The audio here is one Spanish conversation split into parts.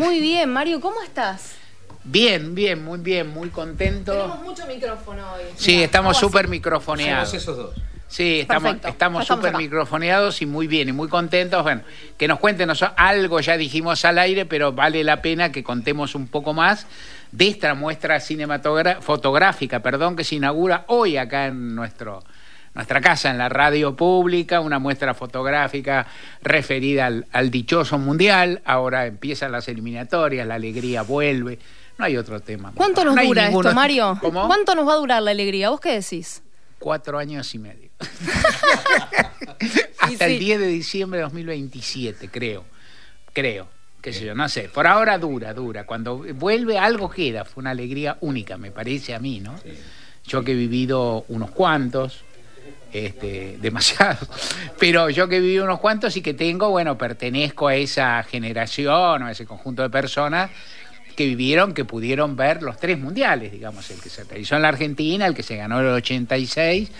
Muy bien, Mario, ¿cómo estás? Bien, bien, muy bien, muy contento. Tenemos mucho micrófono hoy. Sí, Mirá, estamos súper microfoneados. Somos esos dos. Sí, estamos Perfecto, estamos estamos súper microfoneados y muy bien y muy contentos. Bueno, que nos cuenten nosotros- algo, ya dijimos al aire, pero vale la pena que contemos un poco más de esta muestra cinematográfica, fotográfica, perdón, que se inaugura hoy acá en nuestro nuestra casa, en la radio pública, una muestra fotográfica referida al, al dichoso mundial. Ahora empiezan las eliminatorias, la alegría vuelve. No hay otro tema. ¿Cuánto nos No dura ninguno- esto, Mario? ¿Cómo? ¿Cuánto nos va a durar la alegría? ¿Vos qué decís? Cuatro años y medio. Hasta sí. el 10 de diciembre de 2027, creo. Creo. Qué sé yo, no sé. Por ahora dura, dura. Cuando vuelve algo queda. Fue una alegría única, me parece a mí, ¿no? Yo que he vivido unos cuantos, este, demasiados, pero yo que vivido unos cuantos y que tengo, bueno, pertenezco a esa generación o a ese conjunto de personas que vivieron, que pudieron ver los tres mundiales, digamos, el que se realizó en la Argentina, el que se ganó en el 86,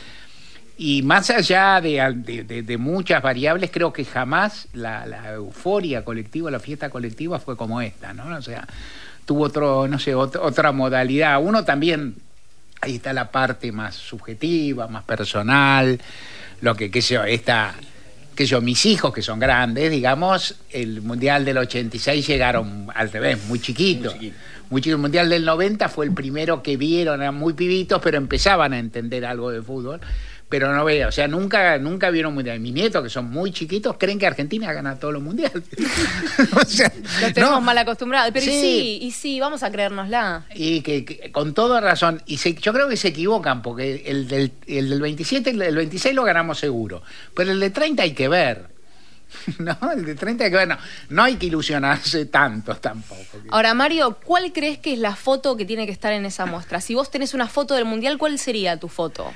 y más allá de, muchas variables, creo que jamás la, euforia colectiva, la fiesta colectiva fue como esta, ¿no? O sea, tuvo otro, no sé, ot- otra modalidad. Uno también, ahí está la parte más subjetiva, más personal, lo que, qué sé yo, esta, qué sé yo, mis hijos que son grandes, digamos, el Mundial del 86 llegaron al revés, muy chiquitos. Muy chiquito. Muy chiquito. El Mundial del 90 fue el primero que vieron, eran muy pibitos, pero empezaban a entender algo de fútbol. Pero no veía, o sea, nunca, nunca vieron mundial. Mis nietos, que son muy chiquitos, creen que Argentina gana todos los mundiales. o sea, Lo tenemos no. mal acostumbrado. Pero y Sí. sí, y sí, vamos a creérnosla. Y que, que con toda razón, y se- yo creo que se equivocan, porque el del, el del 27, el del 26 lo ganamos seguro, pero el de 30 hay que ver. No, el de 30 hay que ver, no, no hay que ilusionarse tanto tampoco. Ahora, Mario, ¿cuál crees que es la foto que tiene que estar en esa muestra? Si vos tenés una foto del Mundial, ¿cuál sería tu foto?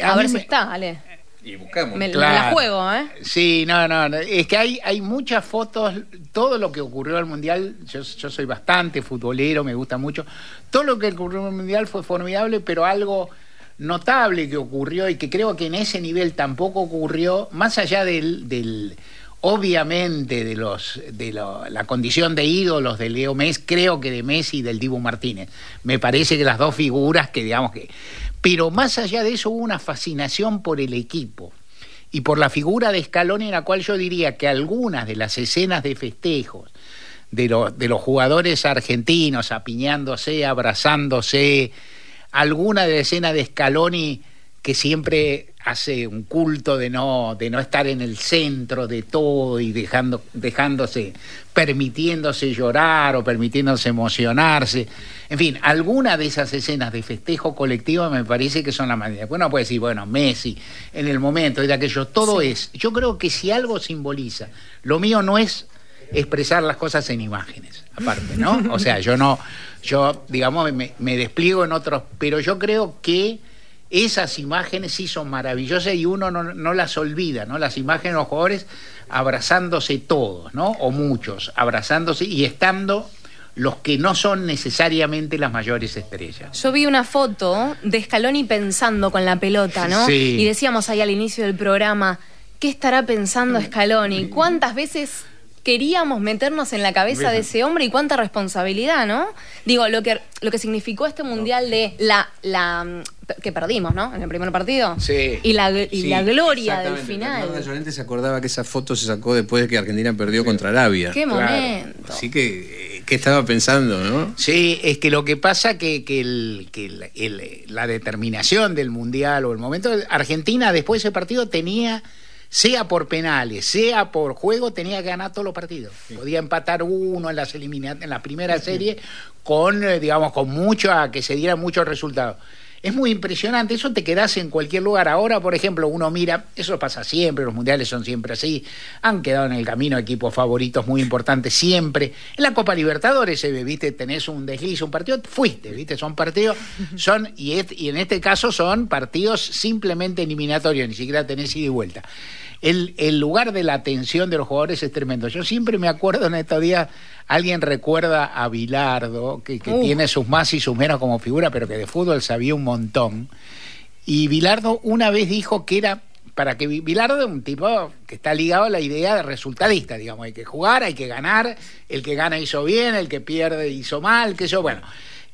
A, A ver si me- está, Ale. Y buscamos. Me, me Claro. la juego, ¿eh? Sí, no, no, no, es que hay, hay muchas fotos, todo lo que ocurrió al Mundial, yo, yo soy bastante futbolero, me gusta mucho, todo lo que ocurrió al Mundial fue formidable, pero algo notable que ocurrió y que creo que en ese nivel tampoco ocurrió, más allá del, del obviamente de los de lo- la condición de ídolos de Leo Messi, creo que de Messi y del Dibu Martínez. Me parece que las dos figuras que digamos que pero más allá de eso hubo una fascinación por el equipo y por la figura de Scaloni en la cual yo diría que algunas de las escenas de festejos de, los de los jugadores argentinos apiñándose, abrazándose, alguna de la escena de Scaloni que siempre hace un culto de no, de no estar en el centro de todo y dejando, dejándose, permitiéndose llorar o permitiéndose emocionarse. En fin, alguna de esas escenas de festejo colectivo me parece que son la manera. Bueno, puede decir, bueno, Messi, en el momento de aquello, todo es. Yo creo que si algo simboliza, lo mío no es expresar las cosas en imágenes, aparte, ¿no? O sea, yo no, yo, digamos, me, me despliego en otros, pero yo creo que esas imágenes sí son maravillosas y uno no, no las olvida, ¿no? Las imágenes de los jugadores abrazándose todos, ¿no? O muchos, abrazándose y estando los que no son necesariamente las mayores estrellas. Yo vi una foto de Scaloni pensando con la pelota, ¿no? Sí. Y decíamos ahí al inicio del programa, ¿qué estará pensando Scaloni? ¿Cuántas veces queríamos meternos en la cabeza de ese hombre y cuánta responsabilidad, ¿no? Digo, lo que, lo que significó este mundial de la, la que perdimos, ¿no? En el primer partido. Sí. Y la, y Sí, la gloria del final. Bernarda Llorente se acordaba que esa foto se sacó después de que Argentina perdió contra Arabia. Qué Claro. momento. Así que, eh, ¿qué estaba pensando, no? Sí, es que lo que pasa que, que, el- que el- el- la determinación del Mundial o el momento... Argentina después de ese partido tenía, sea por penales, sea por juego, tenía que ganar todos los partidos. Podía empatar uno en, las en la primera serie con, eh, digamos, con mucho, a que se dieran muchos resultados. Es muy impresionante, eso te quedas en cualquier lugar. Ahora, por ejemplo, uno mira, eso pasa siempre, los mundiales son siempre así, han quedado en el camino equipos favoritos muy importantes siempre. En la Copa Libertadores se ve, viste, tenés un desliz, un partido, fuiste, viste, son partidos, son, y en este caso son partidos simplemente eliminatorios, ni siquiera tenés ida y vuelta. El, el lugar de la atención de los jugadores es tremendo. Yo siempre me acuerdo en estos días, alguien recuerda a Bilardo, que, que Uh. tiene sus más y sus menos como figura, pero que de fútbol sabía un montón. Y Bilardo una vez dijo que era para que Bilardo es un tipo que está ligado a la idea de resultadista, digamos, hay que jugar, hay que ganar, el que gana hizo bien, el que pierde hizo mal, que yo, bueno.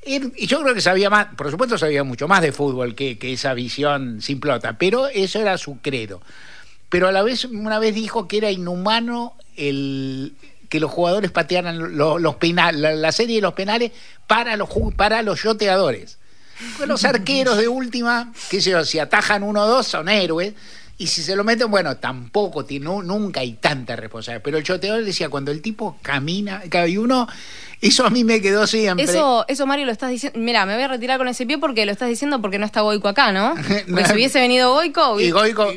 Y yo creo que sabía más, por supuesto sabía mucho más de fútbol que, que esa visión simplota, pero eso era su credo. Pero a la vez, una vez dijo que era inhumano el, que los jugadores patearan los, penales, la, serie de los penales para los, para los yoteadores. Los arqueros de última, yo, si atajan uno o dos son héroes, y si se lo meten, bueno, tampoco, tiene, nunca hay tanta responsabilidad. Pero el choteador decía, cuando el tipo camina, y uno eso a mí me quedó siempre. Eso, eso Mario, lo estás diciendo. Mira, me voy a retirar con ese pie porque lo estás diciendo porque no está Goico acá, ¿no? Porque si hubiese venido Goico. Y Goico.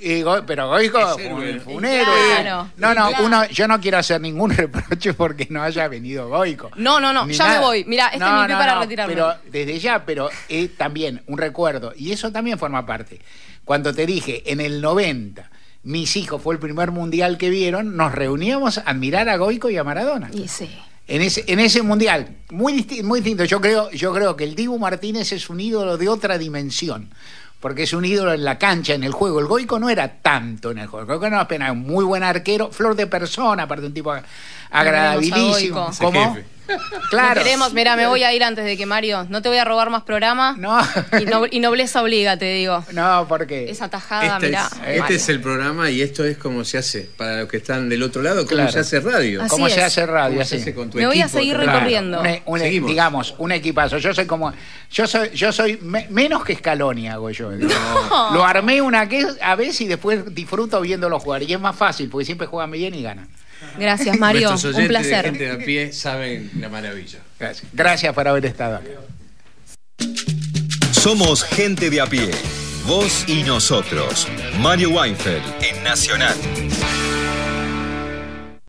Y Goico pero Goico fue un héroe. Claro. No, no, uno, yo no quiero hacer ningún reproche porque no haya venido Goico. No, no, no, ya me voy. Mira, este es mi pie no, para retirarme. Pero desde ya, pero es también un recuerdo. Y eso también forma parte. Cuando te dije, en el 90 mis hijos fue el primer mundial que vieron, nos reuníamos a admirar a Goico y a Maradona. Y sí en ese, en ese mundial. Muy, muy distinto. Yo creo, yo creo que el Dibu Martínez es un ídolo de otra dimensión. Porque es un ídolo en la cancha, en el juego. El Goico no era tanto en el juego. El Goico no era apenas un muy buen arquero, flor de persona, aparte un tipo agradabilísimo. ¿Cómo? Claro. queremos, mira, me voy a ir antes de que Mario. No te voy a robar más programa. No. Y, nobleza obliga, te digo. No, porque. Esa tajada, este mirá. Es, este es el programa y esto es como se hace. Para los que están del otro lado, cómo se hace radio. Así cómo se hace radio, así. Se con tu me voy a seguir recorriendo. Un, digamos, un equipazo. Yo soy como. Yo soy, yo soy menos que Scaloni, hago yo. Lo armé una a vez y después disfruto viéndolo jugar. Y es más fácil, porque siempre juegan bien y ganan. Gracias, Mario. Un placer. De gente de a pie saben la maravilla. Gracias. Gracias por haber estado acá. Somos gente de a pie. Vos y nosotros. Mario Weinfeld en Nacional.